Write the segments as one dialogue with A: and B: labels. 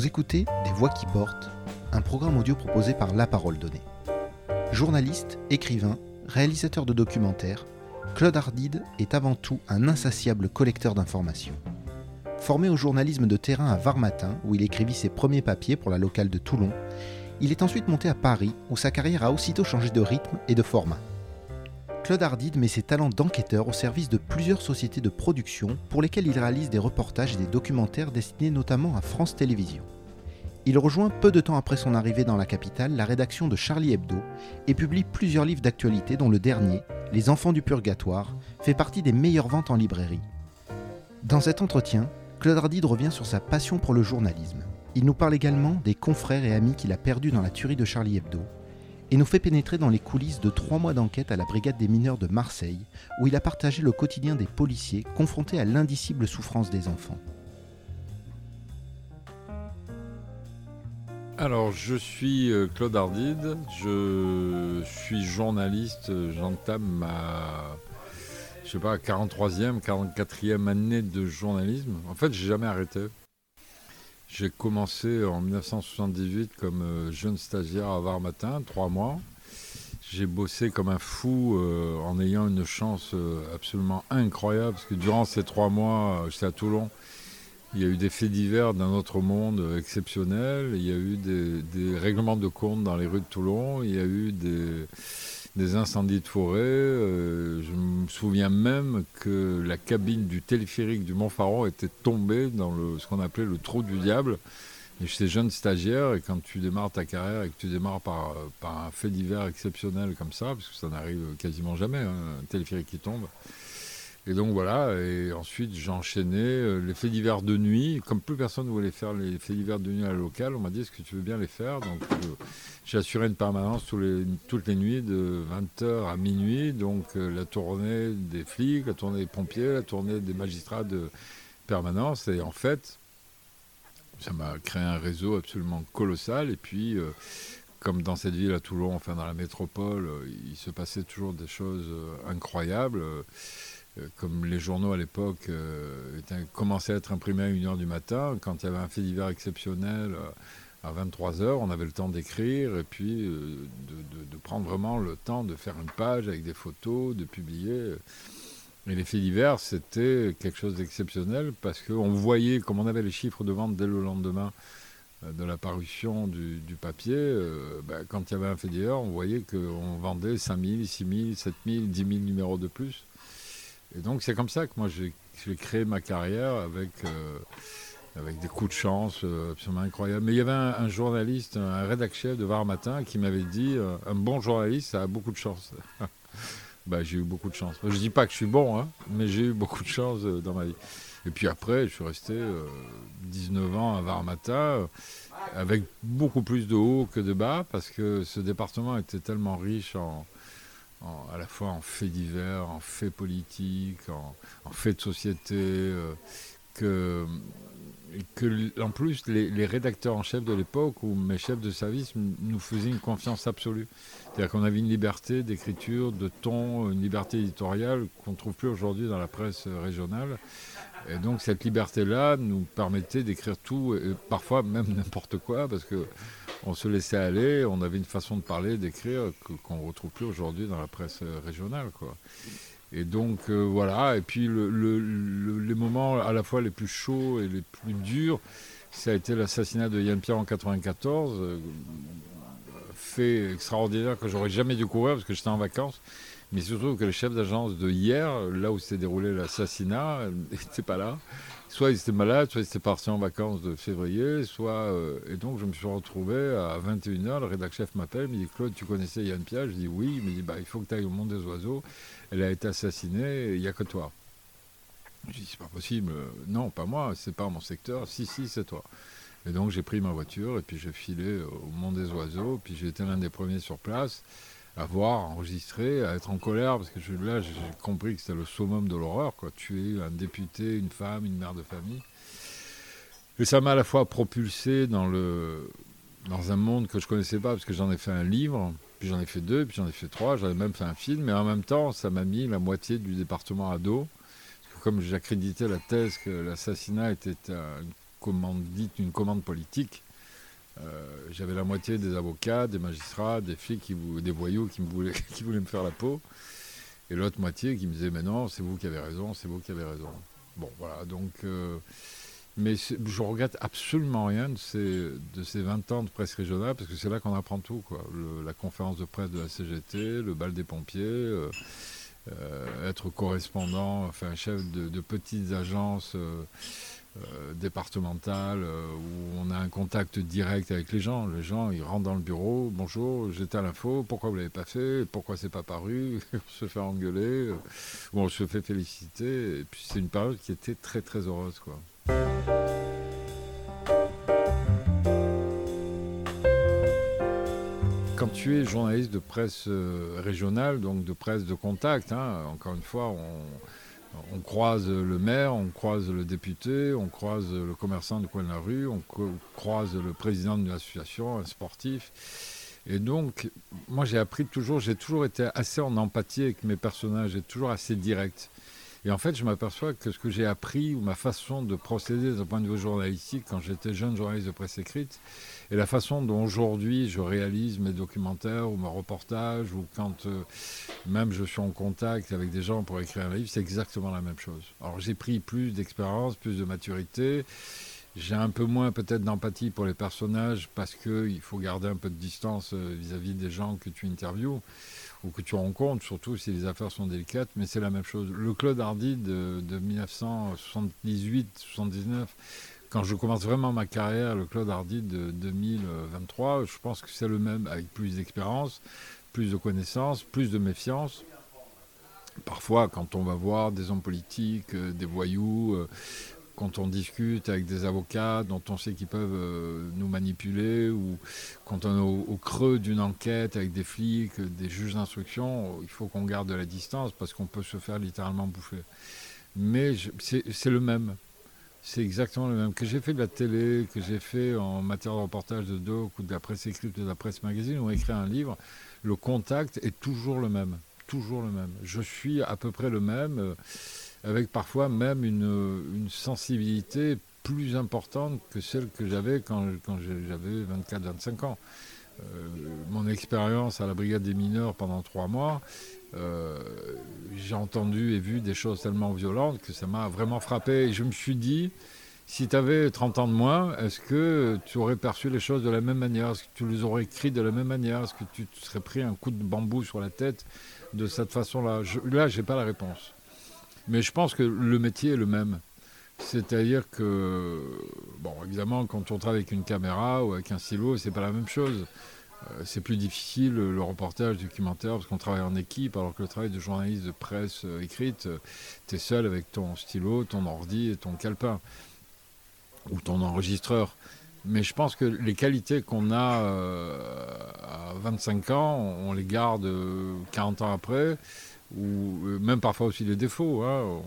A: Vous écoutez Des Voix qui portent, un programme audio proposé par La Parole Donnée. Journaliste, écrivain, réalisateur de documentaires, Claude Ardide est avant tout un insatiable collecteur d'informations. Formé au journalisme de terrain à Varmatin, où il écrivit ses premiers papiers pour la locale de Toulon, il est ensuite monté à Paris, où sa carrière a aussitôt changé de rythme et de format. Claude Ardide met ses talents d'enquêteur au service de plusieurs sociétés de production pour lesquelles il réalise des reportages et des documentaires destinés notamment à France Télévisions. Il rejoint peu de temps après son arrivée dans la capitale la rédaction de Charlie Hebdo et publie plusieurs livres d'actualité dont le dernier, Les Enfants du Purgatoire, fait partie des meilleures ventes en librairie. Dans cet entretien, Claude Ardide revient sur sa passion pour le journalisme. Il nous parle également des confrères et amis qu'il a perdus dans la tuerie de Charlie Hebdo et nous fait pénétrer dans les coulisses de trois mois d'enquête à la brigade des mineurs de Marseille, où il a partagé le quotidien des policiers confrontés à l'indicible souffrance des enfants.
B: Alors, je suis euh, Claude Ardide, je suis journaliste, j'entame ma, je sais pas, 43e, 44e année de journalisme. En fait, j'ai jamais arrêté. J'ai commencé en 1978 comme euh, jeune stagiaire à Var Matin, trois mois. J'ai bossé comme un fou euh, en ayant une chance euh, absolument incroyable parce que durant ces trois mois, j'étais à Toulon. Il y a eu des faits divers d'un autre monde exceptionnel. Il y a eu des, des, règlements de compte dans les rues de Toulon. Il y a eu des, des incendies de forêt. Euh, je me souviens même que la cabine du téléphérique du Mont-Faron était tombée dans le, ce qu'on appelait le trou du diable. Et j'étais jeune stagiaire et quand tu démarres ta carrière et que tu démarres par, par un fait divers exceptionnel comme ça, parce que ça n'arrive quasiment jamais, hein, un téléphérique qui tombe, et donc voilà, et ensuite j'ai enchaîné euh, les faits divers de nuit. Comme plus personne ne voulait faire les faits divers de nuit à la locale, on m'a dit est-ce que tu veux bien les faire? Donc euh, j'ai assuré une permanence les, toutes les nuits de 20h à minuit. Donc euh, la tournée des flics, la tournée des pompiers, la tournée des magistrats de permanence. Et en fait, ça m'a créé un réseau absolument colossal. Et puis comme dans cette ville à Toulon, enfin dans la métropole, il se passait toujours des choses incroyables. Euh, comme les journaux à l'époque euh, commençaient à être imprimés à 1h du matin, quand il y avait un fait divers exceptionnel euh, à 23h, on avait le temps d'écrire et puis de, prendre vraiment le temps de faire une page avec des photos, de publier. Et les faits divers, c'était quelque chose d'exceptionnel parce qu'on voyait, comme on avait les chiffres de vente dès le lendemain de la parution du, papier, ben, quand il y avait un fait divers, on voyait qu'on vendait 5000, 6000, 7000, 10 000 numéros de plus. Et donc c'est comme ça que moi j'ai créé ma carrière avec, euh, avec des coups de chance euh, absolument incroyables. Mais il y avait un, journaliste, un rédacteur de Var Matin qui m'avait dit euh, un bon journaliste, ça a beaucoup de chance. bah, j'ai eu beaucoup de chance. Je ne dis pas que je suis bon, hein, mais j'ai eu beaucoup de chance dans ma vie. Et puis après, je suis resté 19 ans à Var Matin avec beaucoup plus de haut que de bas parce que ce département était tellement riche en, à la fois en faits divers, en faits politiques, en, faits de société, euh, que, que, en plus les, rédacteurs en chef de l'époque ou mes chefs de service nous faisaient une confiance absolue. C'est-à-dire qu'on avait une liberté d'écriture, de ton, une liberté éditoriale qu'on ne trouve plus aujourd'hui dans la presse régionale. Et donc cette liberté-là nous permettait d'écrire tout, et parfois même n'importe quoi, parce que on se laissait aller, on avait une façon de parler, d'écrire qu'on ne retrouve plus aujourd'hui dans la presse euh, régionale. Quoi. Et donc euh, voilà, et puis les moments à la fois les plus chauds et les plus durs, ça a été l'assassinat de Yann Pierre en 94, euh, fait extraordinaire que j'aurais jamais dû couvrir parce que j'étais en vacances. Mais surtout que le chef d'agence de hier, là où s'est déroulé l'assassinat, n'était pas là soit ils étaient malades, soit ils étaient partis en vacances de février, soit. Euh, et donc je me suis retrouvé à 21h, le rédacteur chef m'appelle, me dit Claude, tu connaissais Yann Pierre Je dis oui, il me dit bah, il faut que tu ailles au monde des oiseaux, elle a été assassinée, il n'y a que toi. Je dis c'est pas possible, non, pas moi, c'est pas mon secteur, si, si, c'est toi. Et donc j'ai pris ma voiture et puis j'ai filé au monde des oiseaux, puis j'ai été l'un des premiers sur place à voir, enregistrer, à être en colère, parce que là, j'ai compris que c'était le summum de l'horreur, quoi. Tuer un député, une femme, une mère de famille. Et ça m'a à la fois propulsé dans, le, dans un monde que je connaissais pas, parce que j'en ai fait un livre, puis j'en ai fait deux, puis j'en ai fait trois, j'en ai même fait un film, mais en même temps, ça m'a mis la moitié du département à dos. Parce que comme j'accréditais la thèse que l'assassinat était commandite, une commande politique. J'avais la moitié des avocats, des magistrats, des flics, qui, des voyous qui, me voulaient, me faire la peau. Et l'autre moitié qui me disait, mais non, c'est vous qui avez raison, c'est vous qui avez raison. Bon, voilà, donc mais je regrette absolument rien de ces, de ces 20 ans de presse régionale, parce que c'est là qu'on apprend tout. Quoi. la conférence de presse de la CGT, le bal des pompiers, euh, euh, être correspondant, enfin chef de, petites agences euh, départementales où on a un contact direct avec les gens. Les gens, ils rentrent dans le bureau, bonjour, j'étais à l'info, pourquoi vous ne l'avez pas fait Pourquoi c'est pas paru On se fait engueuler, ou on se fait féliciter. Et puis c'est une période qui était très très heureuse. quoi. Es journaliste de presse euh, régionale, donc de presse de contact, hein, encore une fois, on, croise le maire, on croise le député, on croise le commerçant du coin de la rue, on croise le président d'une association, un sportif. Et donc, moi j'ai appris toujours, j'ai toujours été assez en empathie avec mes personnages, j'ai toujours assez direct. Et en fait, je m'aperçois que ce que j'ai appris, ou ma façon de procéder d'un point de vue journalistique, quand j'étais jeune journaliste de presse écrite, et la façon dont aujourd'hui je réalise mes documentaires ou mes reportages, ou quand euh, même je suis en contact avec des gens pour écrire un livre, c'est exactement la même chose. Alors j'ai pris plus d'expérience, plus de maturité. J'ai un peu moins peut-être d'empathie pour les personnages parce qu'il faut garder un peu de distance euh, vis-à-vis des gens que tu interviews ou que tu rencontres, surtout si les affaires sont délicates, mais c'est la même chose. Le Claude Hardy de, 1978-79, quand je commence vraiment ma carrière, le Claude Hardy de 2023, je pense que c'est le même, avec plus d'expérience, plus de connaissances, plus de méfiance. Parfois, quand on va voir des hommes politiques, euh, des voyous, euh, quand on discute avec des avocats dont on sait qu'ils peuvent euh, nous manipuler, ou quand on est au, creux d'une enquête avec des flics, des juges d'instruction, il faut qu'on garde de la distance parce qu'on peut se faire littéralement bouffer. Mais c'est le même. C'est exactement le même. Que j'ai fait de la télé, que j'ai fait en matière de reportage de doc ou de la presse écrite ou de la presse magazine ou écrit un livre, le contact est toujours le même. Toujours le même. Je suis à peu près le même avec parfois même une, sensibilité plus importante que celle que j'avais quand, j'avais 24-25 ans. Euh, mon expérience à la brigade des mineurs pendant trois mois, euh, j'ai entendu et vu des choses tellement violentes que ça m'a vraiment frappé. Et je me suis dit, si tu avais 30 ans de moins, est-ce que tu aurais perçu les choses de la même manière? Est-ce que tu les aurais écrites de la même manière? Est-ce que tu te serais pris un coup de bambou sur la tête de cette façon-là? Là, je n'ai pas la réponse. Mais je pense que le métier est le même. C'est-à-dire que, bon, évidemment, quand on travaille avec une caméra ou avec un stylo, c'est pas la même chose. Euh, c'est plus difficile le reportage documentaire parce qu'on travaille en équipe, alors que le travail de journaliste de presse euh, écrite, euh, tu es seul avec ton stylo, ton ordi et ton calepin, ou ton enregistreur. Mais je pense que les qualités qu'on a à 25 ans, on les garde 40 ans après ou euh, même parfois aussi les défauts. Hein.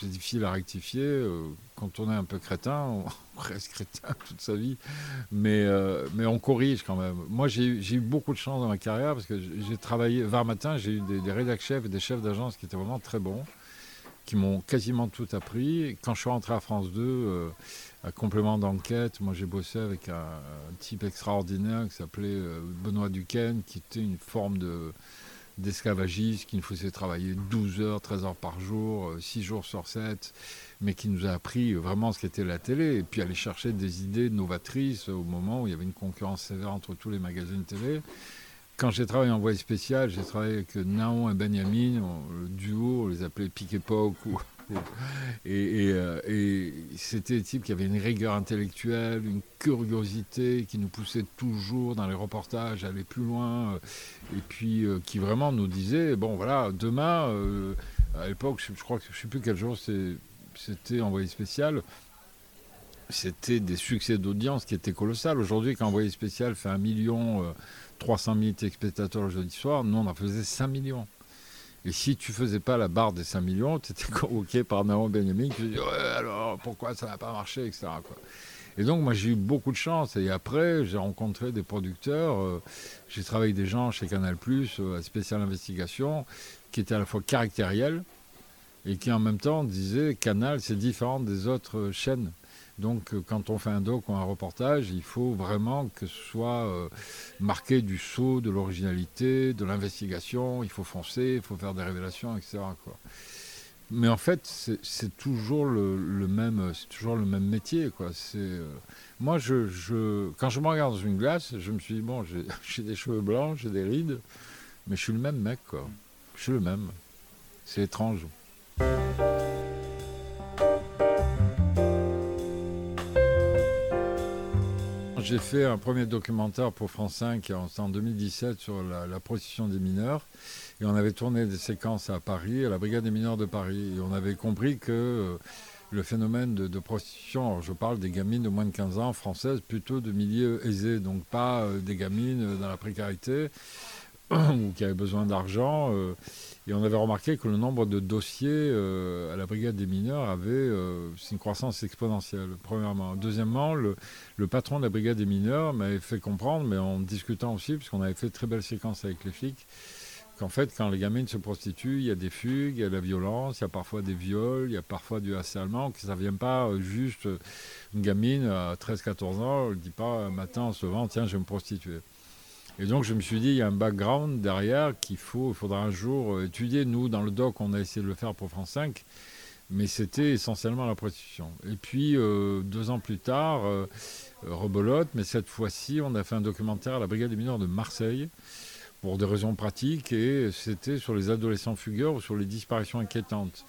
B: C'est difficile à rectifier. Euh, quand on est un peu crétin, on reste crétin toute sa vie, mais, euh, mais on corrige quand même. Moi, j'ai eu beaucoup de chance dans ma carrière parce que j'ai travaillé, vers matin, j'ai eu des, des rédacteurs chefs et des chefs d'agence qui étaient vraiment très bons, qui m'ont quasiment tout appris. quand je suis rentré à France 2, à complément d'enquête, moi j'ai bossé avec un, type extraordinaire qui s'appelait Benoît Duquesne, qui était une forme de d'esclavagistes qui nous faisait travailler 12 heures, 13 heures par jour, 6 euh, jours sur 7, mais qui nous a appris vraiment ce qu'était la télé, et puis aller chercher des idées novatrices au moment où il y avait une concurrence sévère entre tous les magazines télé. Quand j'ai travaillé en voie spéciale, j'ai travaillé avec Naon et Benjamin, le duo, on les appelait Pic Époque ou euh, et, c'était des types qui avaient une rigueur intellectuelle, une curiosité qui nous poussait toujours dans les reportages à aller plus loin, euh, et puis euh, qui vraiment nous disait bon voilà, demain, à l'époque, je, crois que je ne sais plus quel jour c'était envoyé spécial, c'était des succès d'audience qui étaient colossales. Aujourd'hui, quand envoyé spécial fait un million 300 000 spectateurs le jeudi soir, nous on en faisait 5 millions. Et si tu faisais pas la barre des 5 millions, tu étais convoqué par Naon Benjamin qui disait ouais, alors pourquoi ça n'a pas marché, etc. Et donc moi j'ai eu beaucoup de chance. Et après j'ai rencontré des producteurs, euh, j'ai travaillé avec des gens chez Canal euh, à spécial investigation, qui étaient à la fois caractériels et qui en même temps disaient Canal c'est différent des autres chaînes. Donc quand on fait un doc ou un reportage, il faut vraiment que ce soit marqué du saut, de l'originalité, de l'investigation, il faut foncer, il faut faire des révélations, etc. Mais en fait, c'est toujours le, même, c'est toujours le même métier. C'est moi, quand je me regarde dans une glace, je me suis dit bon, j'ai des cheveux blancs, j'ai des rides, mais je suis le même mec. Je suis le même. C'est étrange. J'ai fait un premier documentaire pour France 5 en 2017 sur la, prostitution des mineurs. Et on avait tourné des séquences à Paris, à la Brigade des mineurs de Paris. Et on avait compris que euh, le phénomène de, prostitution, je parle des gamines de moins de 15 ans françaises, plutôt de milieux aisés, donc pas euh, des gamines dans la précarité ou qui avaient besoin d'argent. Euh, et on avait remarqué que le nombre de dossiers à la brigade des mineurs avait une croissance exponentielle, premièrement. Deuxièmement, le, patron de la brigade des mineurs m'avait fait comprendre, mais en discutant aussi, puisqu'on avait fait de très belles séquences avec les flics, qu'en fait, quand les gamines se prostituent, il y a des fugues, il y a de la violence, il y a parfois des viols, il y a parfois du harcèlement, que ça ne vient pas euh, juste euh, une gamine à 13-14 ans, elle ne dit pas euh, matin en se tiens, je vais me prostituer. Et donc, je me suis dit, il y a un background derrière qu'il faut, il faudra un jour étudier. Nous, dans le doc, on a essayé de le faire pour France 5, mais c'était essentiellement la prostitution. Et puis, deux ans plus tard, rebolote, mais cette fois-ci, on a fait un documentaire à la Brigade des mineurs de Marseille pour des raisons pratiques, et c'était sur les adolescents fugueurs ou sur les disparitions inquiétantes.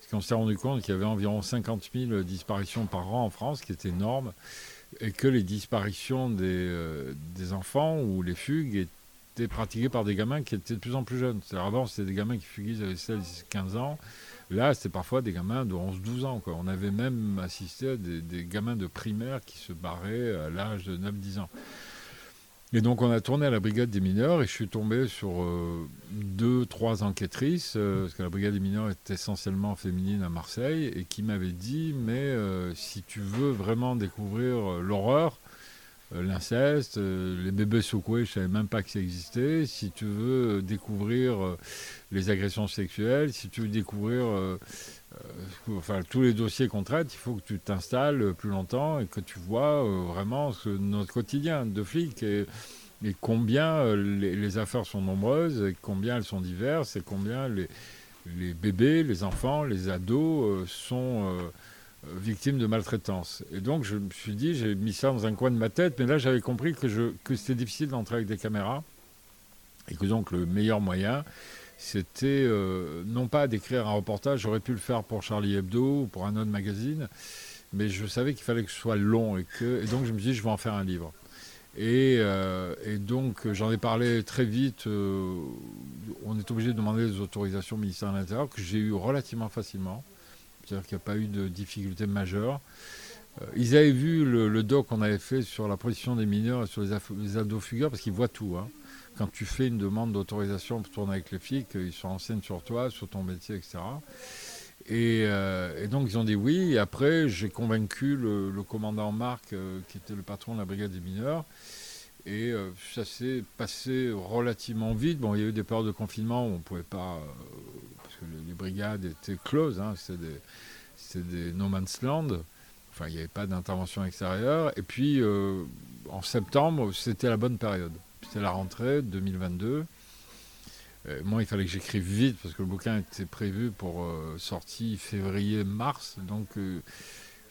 B: Parce qu'on s'est rendu compte qu'il y avait environ 50 000 disparitions par an en France, qui est énorme, et que les disparitions des, euh, des enfants ou les fugues étaient pratiquées par des gamins qui étaient de plus en plus jeunes. C'est-à-dire avant, c'était des gamins qui fuguaient, avaient 16, 15 ans. Là, c'était parfois des gamins de 11, 12 ans. On avait même assisté à des, des gamins de primaire qui se barraient à l'âge de 9, 10 ans. Et donc on a tourné à la brigade des mineurs et je suis tombé sur euh, deux, trois enquêtrices, euh, parce que la brigade des mineurs est essentiellement féminine à Marseille, et qui m'avaient dit, mais euh, si tu veux vraiment découvrir l'horreur, l'inceste, les bébés secoués, je ne savais même pas que ça existait, si tu veux découvrir les agressions sexuelles, si tu veux découvrir euh, tous les dossiers qu'on traite, il faut que tu t'installes plus longtemps et que tu vois euh, vraiment ce, notre quotidien de flic et, combien euh, les, affaires sont nombreuses et combien elles sont diverses et combien les bébés, les enfants, les ados sont victimes de maltraitance. Et donc je me suis dit, j'ai mis ça dans un coin de ma tête, mais là j'avais compris que, c'était difficile d'entrer avec des caméras et que donc le meilleur moyen, c'était euh, non pas d'écrire un reportage, j'aurais pu le faire pour Charlie Hebdo ou pour un autre magazine, mais je savais qu'il fallait que ce soit long et, que, et donc je me dis je vais en faire un livre. Et, euh, donc j'en ai parlé très vite. Euh, on est obligé de demander des autorisations au ministère de l'Intérieur que j'ai eu relativement facilement. C'est-à-dire qu'il n'y a pas eu de difficultés majeures. ils avaient vu le, doc qu'on avait fait sur la position des mineurs et sur les, les ados fugueurs parce qu'ils voient tout. Hein quand tu fais une demande d'autorisation pour tourner avec les flics, ils sont renseignés sur toi, sur ton métier, etc. Euh, et, donc ils ont dit oui. Et après, j'ai convaincu le, commandant Marc, euh, qui était le patron de la brigade des mineurs. Et euh, ça s'est passé relativement vite. Bon, il y a eu des périodes de confinement où on ne pouvait pas, les, brigades étaient closes. Hein, c'était des, des, no man's land. Enfin, il n'y avait pas d'intervention extérieure. Et puis, en septembre, c'était la bonne période. C'était la rentrée 2022. Euh, moi, il fallait que j'écrive vite parce que le bouquin était prévu pour euh, sortie février-mars. Donc, euh,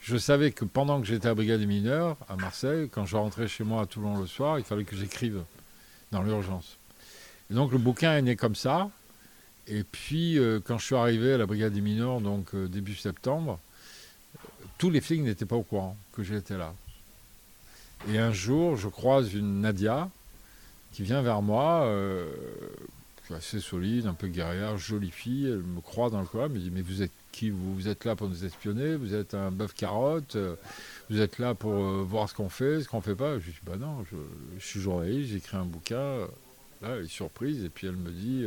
B: je savais que pendant que j'étais à Brigade des mineurs à Marseille, quand je rentrais chez moi à Toulon le soir, il fallait que j'écrive dans l'urgence. Donc, le bouquin est né comme ça. Et puis, quand je suis arrivé à la Brigade des mineurs, donc début septembre, tous les flics n'étaient pas au courant que j'étais là. Et un jour, je croise une Nadia, qui vient vers moi, euh, assez solide, un peu guerrière, jolie fille. Elle me croit dans le coin, elle me dit Mais vous êtes qui vous, êtes là pour nous espionner? Vous êtes un bœuf carotte? Euh, Vous êtes là pour euh, voir ce qu'on fait, ce qu'on fait pas? Je dis Bah non, je, suis journaliste, j'écris un bouquin. Là, elle est surprise, et puis elle me dit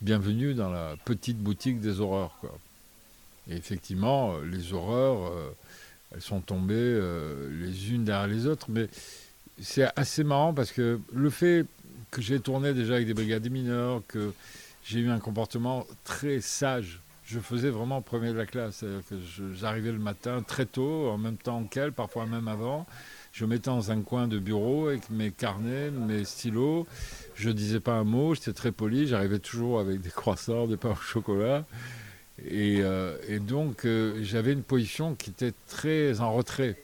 B: Bienvenue dans la petite boutique des horreurs. Quoi. Et effectivement, les horreurs, elles sont tombées les unes derrière les autres, mais c'est assez marrant parce que le fait que j'ai tourné déjà avec des brigades mineurs, que j'ai eu un comportement très sage je faisais vraiment premier de la classe. que j'arrivais le matin très tôt, en même temps qu'elle, parfois même avant. Je mettais dans un coin de bureau avec mes carnets, mes stylos. Je disais pas un mot, j'étais très poli. J'arrivais toujours avec des croissants, des pains au chocolat. Et, euh, donc, euh, j'avais une position qui était très en retrait.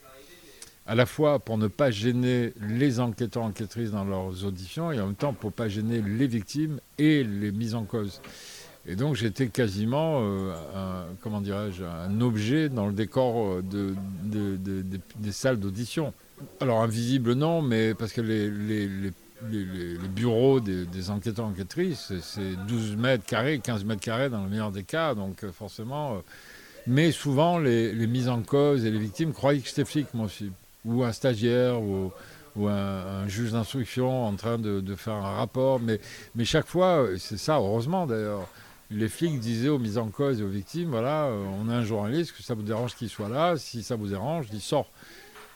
B: À la fois pour ne pas gêner les enquêteurs enquêtrices dans leurs auditions et en même temps pour ne pas gêner les victimes et les mises en cause. Et donc j'étais quasiment, euh, un, comment dirais-je, un objet dans le décor de, des salles d'audition. Alors invisible non, mais parce que les, bureaux des, enquêteurs enquêtrices, c'est 12 mètres carrés, 15 mètres carrés dans le meilleur des cas, donc euh, forcément. Euh, mais souvent, les, mises en cause et les victimes croyaient que j'étais flic, moi aussi, ou un stagiaire, ou, un, juge d'instruction en train de, faire un rapport. Mais, mais chaque fois, c'est ça, heureusement d'ailleurs, les flics disaient aux mises en cause et aux victimes, voilà, euh, on a un journaliste, que ça vous dérange qu'il soit là, si ça vous dérange, il sort.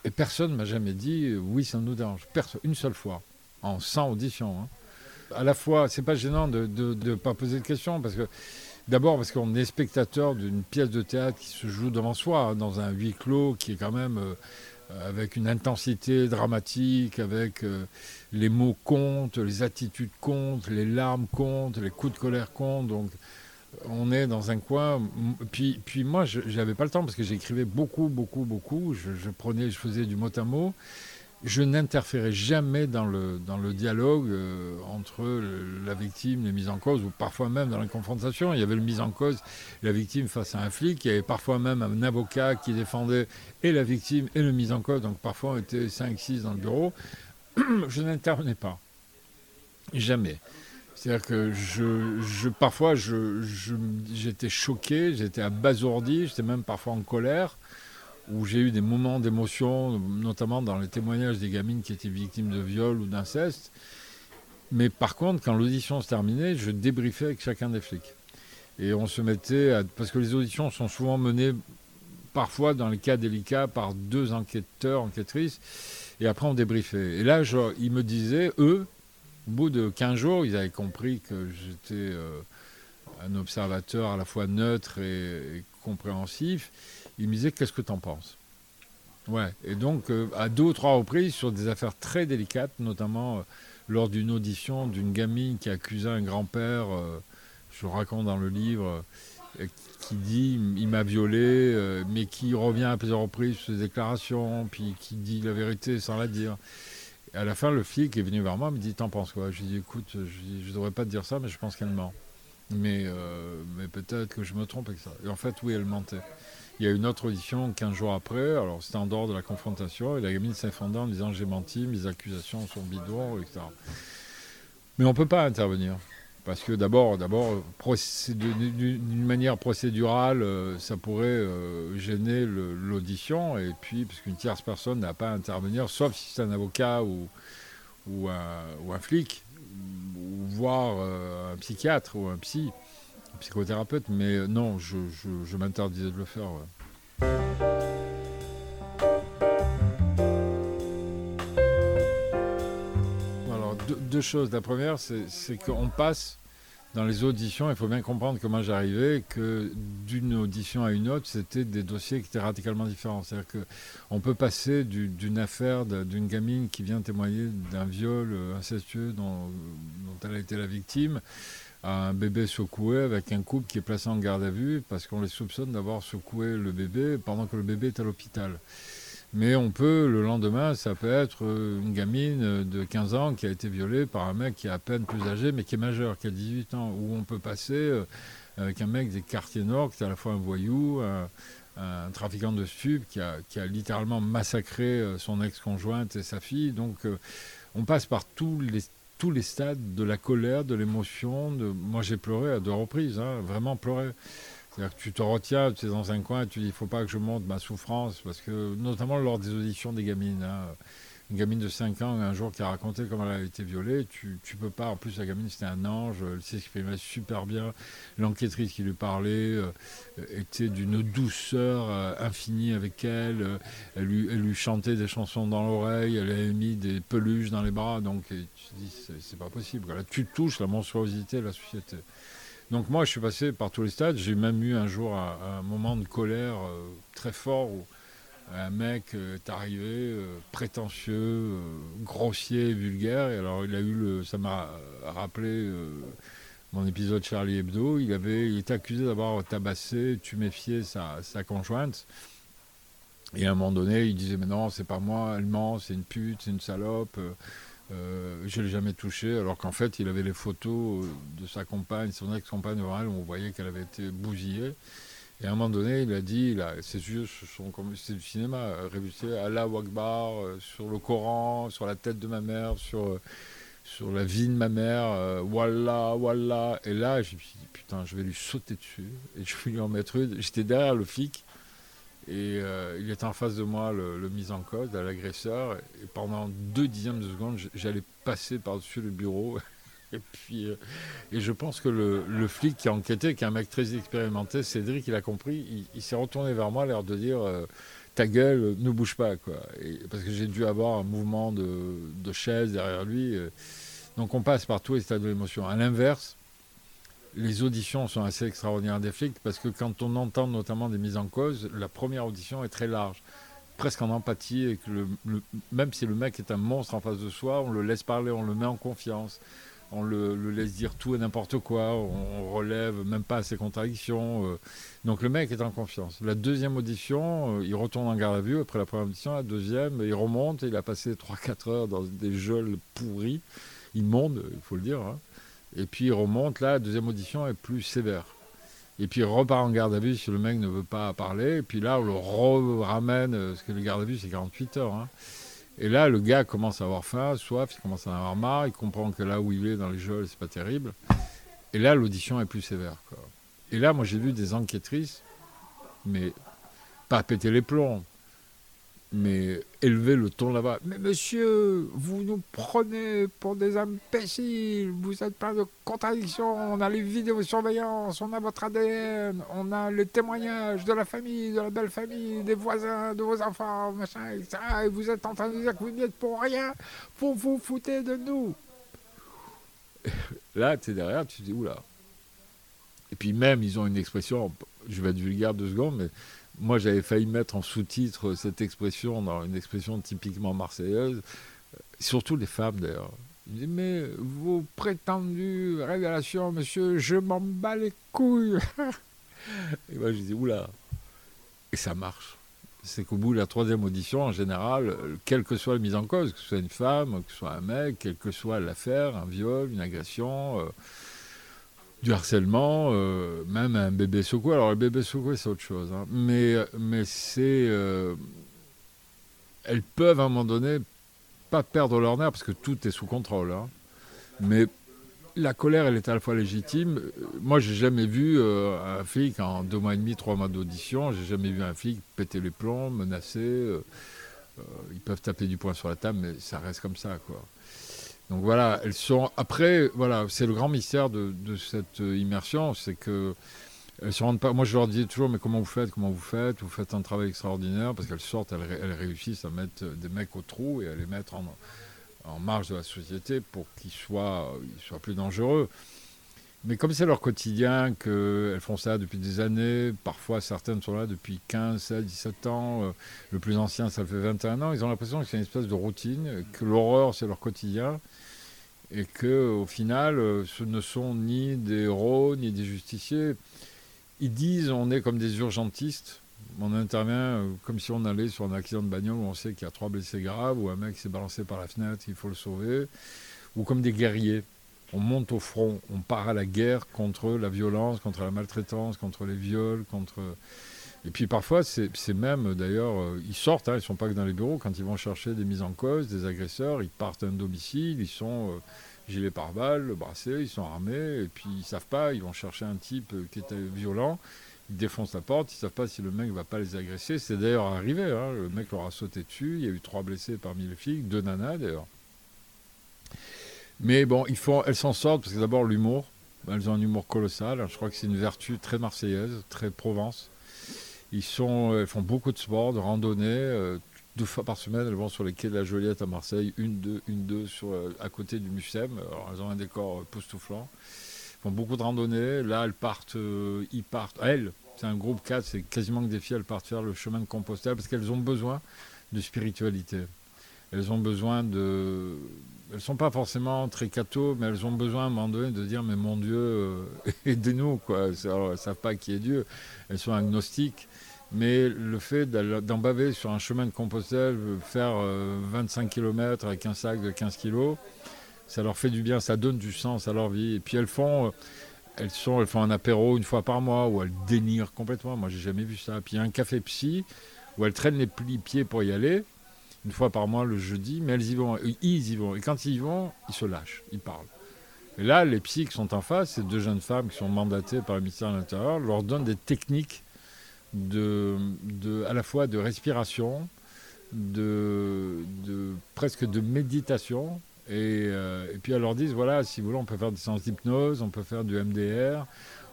B: Et personne ne m'a jamais dit euh, oui, ça nous dérange. Personne, une seule fois, en 100 auditions. Hein. À la fois, c'est pas gênant de ne pas poser de questions parce que d'abord parce qu'on est spectateur d'une pièce de théâtre qui se joue devant soi, hein, dans un huis clos qui est quand même euh, avec une intensité dramatique, avec euh, les mots comptent, les attitudes comptent, les larmes comptent, les coups de colère comptent. Donc on est dans un coin. Puis, puis moi, je n'avais pas le temps parce que j'écrivais beaucoup, beaucoup, beaucoup. Je, prenais, je faisais du mot à mot. Je n'interférais jamais dans le, dans le dialogue euh, entre la victime, les mises en cause, ou parfois même dans la confrontation. Il y avait le mise en cause, la victime face à un flic. Il y avait parfois même un avocat qui défendait et la victime et le mise en cause. Donc parfois on était 5-6 dans le bureau. je n'intervenais pas. Jamais. C'est-à-dire que je, parfois, j'étais choqué, j'étais abasourdi, j'étais même parfois en colère, où j'ai eu des moments d'émotion, notamment dans les témoignages des gamines qui étaient victimes de viol ou d'inceste. Mais par contre, quand l'audition se terminait, je débriefais avec chacun des flics. Et on se mettait à, Parce que les auditions sont souvent menées, parfois dans les cas délicats, par deux enquêteurs, enquêtrices. Et après, on débriefait. Et là, ils me disaient, eux, au bout de 15 jours, ils avaient compris que j'étais euh, un observateur à la fois neutre et, compréhensif. Ils me disaient Qu'est-ce que tu en penses? Ouais. Et donc, euh, à deux ou trois reprises, sur des affaires très délicates, notamment euh, lors d'une audition d'une gamine qui accusait un grand-père, je raconte dans le livre, qui dit il m'a violé, mais qui revient à plusieurs reprises sur ses déclarations, puis qui dit la vérité sans la dire à la fin, le flic est venu vers moi, me dit T'en penses quoi? Je lui dit Écoute, je ne devrais pas te dire ça, mais je pense qu'elle ment. Mais, euh, mais peut-être que je me trompe avec ça. Et en fait, oui, elle mentait. Il y a une autre audition 15 jours après, alors c'était en dehors de la confrontation, et la gamine s'effondrait en disant J'ai menti, mes accusations sont etc. Mais on ne peut pas intervenir. Parce que d'abord, d'abord, d'une manière procédurale, euh, ça pourrait euh, gêner l'audition, et puis parce qu'une tierce personne n'a pas à intervenir, sauf si c'est un avocat ou, ou, un, flic, ou voire euh, un psychiatre ou un psy, psychothérapeute, mais non, je, m'interdisais de le faire. deux choses. La première, c'est qu'on passe dans les auditions, il faut bien comprendre comment j'arrivais, que d'une audition à une autre, c'était des dossiers qui étaient radicalement différents. C'est-à-dire qu'on peut passer d'une affaire d'une gamine qui vient témoigner d'un viol euh, incestueux dont, dont, elle a été la victime, un bébé secoué avec un couple qui est placé en garde à vue parce qu'on les soupçonne d'avoir secoué le bébé pendant que le bébé est à l'hôpital. Mais on peut, le lendemain, ça peut être euh, une gamine de 15 ans qui a été violée par un mec qui est à peine plus âgé, mais qui est majeur, qui a 18 ans. Ou on peut passer euh, avec un mec des quartiers nord, qui est à la fois un voyou, un, trafiquant de stupes, qui a, littéralement massacré euh, son ex-conjointe et sa fille. Donc on passe par tous les, tous les stades de la colère, de l'émotion. De... Moi j'ai pleuré à deux reprises, hein, vraiment pleuré. C'est-à-dire que tu te retiens, tu es dans un coin, tu dis il faut pas que je monte ma souffrance, parce que notamment lors des auditions des gamines, hein, une gamine de 5 ans un jour qui a raconté comment elle a été violée, tu ne peux pas, en plus la gamine c'était un ange, elle s'exprimait super bien, l'enquêtrice qui lui parlait euh, était d'une douceur euh, infinie avec elle, euh, elle, lui, elle, lui, chantait des chansons dans l'oreille, elle avait mis des peluches dans les bras, donc tu te dis c'est pas possible, là tu touches la monstruosité de la société. Donc moi, je suis passé par tous les stades. J'ai même eu un jour un, moment de colère très fort où un mec euh, est arrivé euh, prétentieux, grossier, vulgaire. Et alors, il a eu le, ça m'a rappelé mon épisode Charlie Hebdo. Il avait, était accusé d'avoir tabassé, tuméfié sa, conjointe. Et à un moment donné, il disait mais non, c'est pas moi, elle ment, c'est une pute, c'est une salope. Euh, je ne l'ai jamais touché, alors qu'en fait, il avait les photos de sa compagne, son ex-compagne où on voyait qu'elle avait été bousillée. Et à un moment donné, il a dit, ses yeux sont comme c'était du cinéma, révulsé Allah Akbar, euh, sur le Coran, sur la tête de ma mère, sur, euh, sur la vie de ma mère, Wallah, Wallah. Et là, j'ai dit, putain, je vais lui sauter dessus, et je vais lui en mettre une. J'étais derrière le flic, et euh, il était en face de moi, le, le mis en cause, l'agresseur. Et pendant deux dixièmes de seconde, j'allais passer par-dessus le bureau. et puis, euh, et je pense que le, flic qui a enquêté, qui est un mec très expérimenté, Cédric, il a compris. Il, s'est retourné vers moi, l'air de dire euh, ta gueule, ne bouge pas, quoi. Parce que j'ai dû avoir un mouvement de, chaise derrière lui. donc on passe par tous les stades de l'émotion. À l'inverse, les auditions sont assez extraordinaires des flics parce que quand on entend notamment des mises en cause, la première audition est très large, presque en empathie, et que même si le mec est un monstre en face de soi, on le laisse parler, on le met en confiance, on le, laisse dire tout et n'importe quoi, on, relève même pas ses contradictions. Euh. donc le mec est en confiance. La deuxième audition, euh, il retourne en garde à vue après la première audition, la deuxième, il remonte, il a passé 3-4 heures dans des geôles pourris, immondes, il faut le dire. Hein. Et puis il remonte, là, la deuxième audition est plus sévère. Et puis il repart en garde à vue si le mec ne veut pas parler. Et puis là, on le ramène, euh, parce que le garde à vue, c'est 48 heures. Hein. Et là, le gars commence à avoir faim, soif, il commence à en avoir marre, il comprend que là où il est dans les geôles, c'est pas terrible. Et là, l'audition est plus sévère. Et là, moi, j'ai vu des enquêtrices, mais pas péter les plombs, mais élever le ton là-bas. Mais monsieur, vous nous prenez pour des imbéciles, vous êtes plein de contradictions, on a les vidéosurveillances, on a votre ADN, on a les témoignages de la famille, de la belle famille, des voisins, de vos enfants, machin, etc. Et vous êtes en train de dire que vous n'y êtes pour rien, pour vous foutre de nous. Là, tu es derrière, tu te dis, oula. Et puis même, ils ont une expression, je vais être vulgaire deux secondes, mais moi, j'avais failli mettre en sous-titre cette expression dans une expression typiquement marseillaise, surtout les femmes d'ailleurs. Ils disaient, mais vos prétendues révélations, monsieur, je m'en bats les couilles. Et moi, je dis, oula. Et ça marche. C'est qu'au bout de la troisième audition, en général, quelle que soit la mise en cause, que ce soit une femme, que ce soit un mec, quelle que soit l'affaire, un viol, une agression, euh, du harcèlement, euh, même un bébé secoué. Alors le bébé secoué, c'est autre chose. Hein. Mais, mais c'est... Euh, elles peuvent à un moment donné pas perdre leur nerf parce que tout est sous contrôle. Hein. Mais la colère, elle est à la fois légitime. Moi, j'ai jamais vu euh, un flic en deux mois et demi, trois mois d'audition, j'ai jamais vu un flic péter les plombs, menacer. ils peuvent taper du poing sur la table, mais ça reste comme ça, quoi. Donc voilà, elles sont. Après, voilà, c'est le grand mystère de, cette euh, immersion, c'est que elles se rendent pas. Moi, je leur dis toujours, mais comment vous faites Comment vous faites? Vous faites un travail extraordinaire parce qu'elles sortent, elles, réussissent à mettre des mecs au trou et à les mettre en, marge de la société pour qu'ils soient, soient plus dangereux. Mais comme c'est leur quotidien, qu'elles font ça depuis des années, parfois certaines sont là depuis 15, 16, 17 ans, euh, le plus ancien ça fait 21 ans, ils ont l'impression que c'est une espèce de routine, que l'horreur c'est leur quotidien, et que au final euh, ce ne sont ni des héros ni des justiciers. Ils disent on est comme des urgentistes, on intervient euh, comme si on allait sur un accident de bagnole où on sait qu'il y a trois blessés graves, ou un mec s'est balancé par la fenêtre, il faut le sauver, ou comme des guerriers on monte au front, on part à la guerre contre la violence, contre la maltraitance, contre les viols, contre... Et puis parfois, c'est même, d'ailleurs, euh, ils sortent, hein, ils ne sont pas que dans les bureaux, quand ils vont chercher des mises en cause, des agresseurs, ils partent d'un domicile, ils sont euh, gilets pare-balles, brassés, ils sont armés, et puis ils savent pas, ils vont chercher un type euh, qui était violent, ils défoncent la porte, ils savent pas si le mec va pas les agresser. C'est d'ailleurs arrivé, hein, le mec leur a sauté dessus, il y a eu trois blessés parmi les filles, deux nanas d'ailleurs. Mais bon, il faut, elles s'en sortent parce que d'abord l'humour. Elles ont un humour colossal. Je crois que c'est une vertu très marseillaise, très Provence. Ils euh, elles font beaucoup de sport, de randonnée. Euh, deux fois par semaine, elles vont sur les quais de la Joliette à Marseille, une, deux, une, deux euh, à côté du Mucem. Alors, elles ont un décor époustouflant. font beaucoup de randonnées. Là, elles partent, ils partent, elles, c'est un groupe 4, c'est quasiment que des filles, elles partent faire le chemin de Compostelle parce qu'elles ont besoin de spiritualité. Elles ont besoin de. Elles sont pas forcément très catho, mais elles ont besoin à un moment donné de dire Mais mon Dieu, euh, aidez-nous, quoi. Elles ne savent pas qui est Dieu. Elles sont agnostiques. Mais le fait d'en baver sur un chemin de Compostelle, faire 25 euh, km avec un sac de 15 kg, ça leur fait du bien, ça donne du sens à leur vie. Et puis elles font, euh, elles sont, elles font un apéro une fois par mois où elles dénirent complètement. Moi, j'ai jamais vu ça. Puis il y a un café psy où elles traînent les pieds pour y aller une fois par mois le jeudi, mais elles y vont, ils y vont. Et quand ils y vont, ils se lâchent, ils parlent. Et là, les qui sont en face, ces deux jeunes femmes qui sont mandatées par le ministère de l'Intérieur, leur donnent des techniques de, à la fois de respiration, de, presque de méditation. Et, euh, et, puis elles leur disent voilà, si vous voulez, on peut faire des séances d'hypnose, on peut faire du MDR,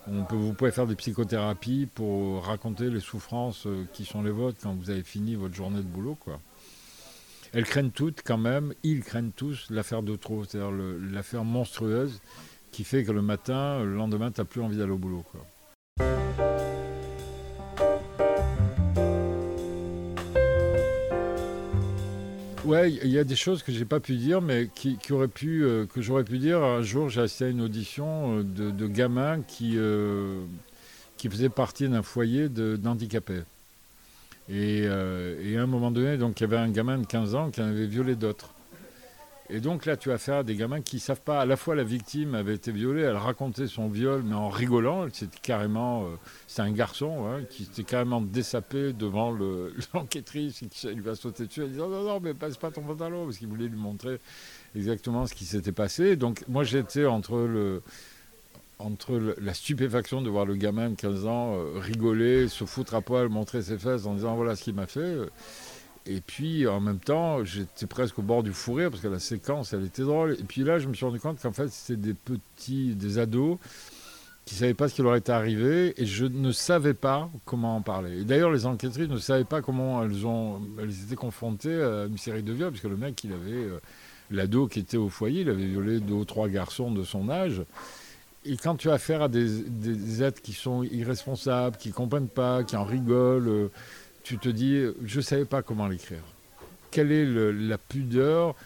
B: vous pouvez faire des psychothérapies pour raconter les souffrances euh, qui sont les vôtres quand vous avez fini votre journée de boulot. Elles craignent toutes quand même, ils craignent tous l'affaire de trop, c'est-à-dire l'affaire monstrueuse qui fait que le matin, le lendemain, tu n'as plus envie d'aller au boulot. Ouais, il y a des choses que j'ai pas pu dire, mais euh, que j'aurais pu dire. Un jour, j'ai assisté à une audition euh, de, gamins qui, euh, qui faisaient partie d'un foyer d'handicapés. Et, et, à un moment donné, donc, il y avait un gamin de 15 ans qui en avait violé d'autres. Et donc là, tu as affaire à des gamins qui ne savent pas, à la fois la victime avait été violée, elle racontait son viol, mais en rigolant, c'était carrément, euh, c'est un garçon hein, qui s'était carrément dessapé devant l'enquêtrice qui lui a sauté dessus, elle disant non, non, mais passe pas ton pantalon, parce qu'il voulait lui montrer exactement ce qui s'était passé. Donc moi, j'étais entre le entre la stupéfaction de voir le gamin de 15 ans euh, rigoler, se foutre à poil, montrer ses fesses en disant voilà ce qu'il m'a fait. Et puis en même temps, j'étais presque au bord du fou rire parce que la séquence, elle était drôle. Et puis là, je me suis rendu compte qu'en fait, c'était des petits, des ados qui ne savaient pas ce qui leur était arrivé et je ne savais pas comment en parler. D'ailleurs, les enquêtrices ne savaient pas comment elles, ont, elles étaient confrontées à une série de viols parce que le mec, il avait euh, l'ado qui était au foyer, il avait violé deux ou trois garçons de son âge. Et quand tu as affaire à des, êtres qui sont irresponsables, qui ne comprennent pas, qui en rigolent, euh, tu te dis, je ne savais pas comment l'écrire. Quelle est la pudeur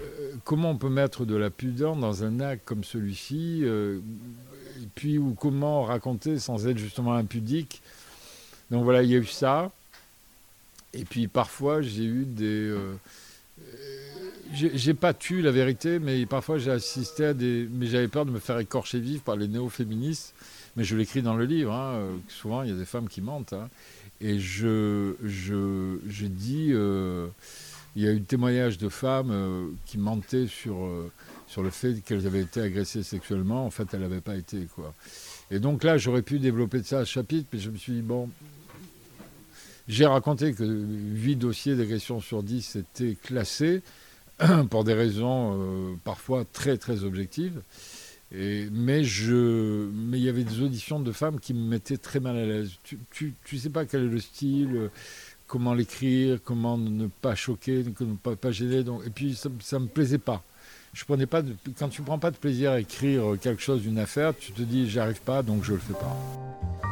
B: euh, Comment on peut mettre de la pudeur dans un acte comme celui-ci euh, Et puis, ou comment raconter sans être justement impudique Donc voilà, il y a eu ça. Et puis parfois, j'ai eu des. J'ai pas tué la vérité, mais parfois j'ai assisté à des. Mais j'avais peur de me faire écorcher vif par les néo-féministes. Mais je l'écris dans le livre. Hein, souvent, il y a des femmes qui mentent. Hein. Et je, je, je dis, euh, il y a eu témoignage de femmes euh, qui mentaient sur, euh, sur le fait qu'elles avaient été agressées sexuellement. En fait, elles n'avaient pas été. Quoi. Et donc là, j'aurais pu développer de ça un chapitre, mais je me suis dit, bon, j'ai raconté que 8 dossiers d'agression sur 10 étaient classés pour des raisons parfois très très objectives mais il y avait des auditions de femmes qui me mettaient très mal à l'aise. Tu, tu, tu, sais pas quel est le style, comment l'écrire, comment ne pas choquer, ne pas, gêner. Et puis ça, ça me plaisait pas. Je prenais pas quand tu prends pas de plaisir à écrire quelque chose d'une affaire, tu te dis j'arrive pas, donc je le fais pas.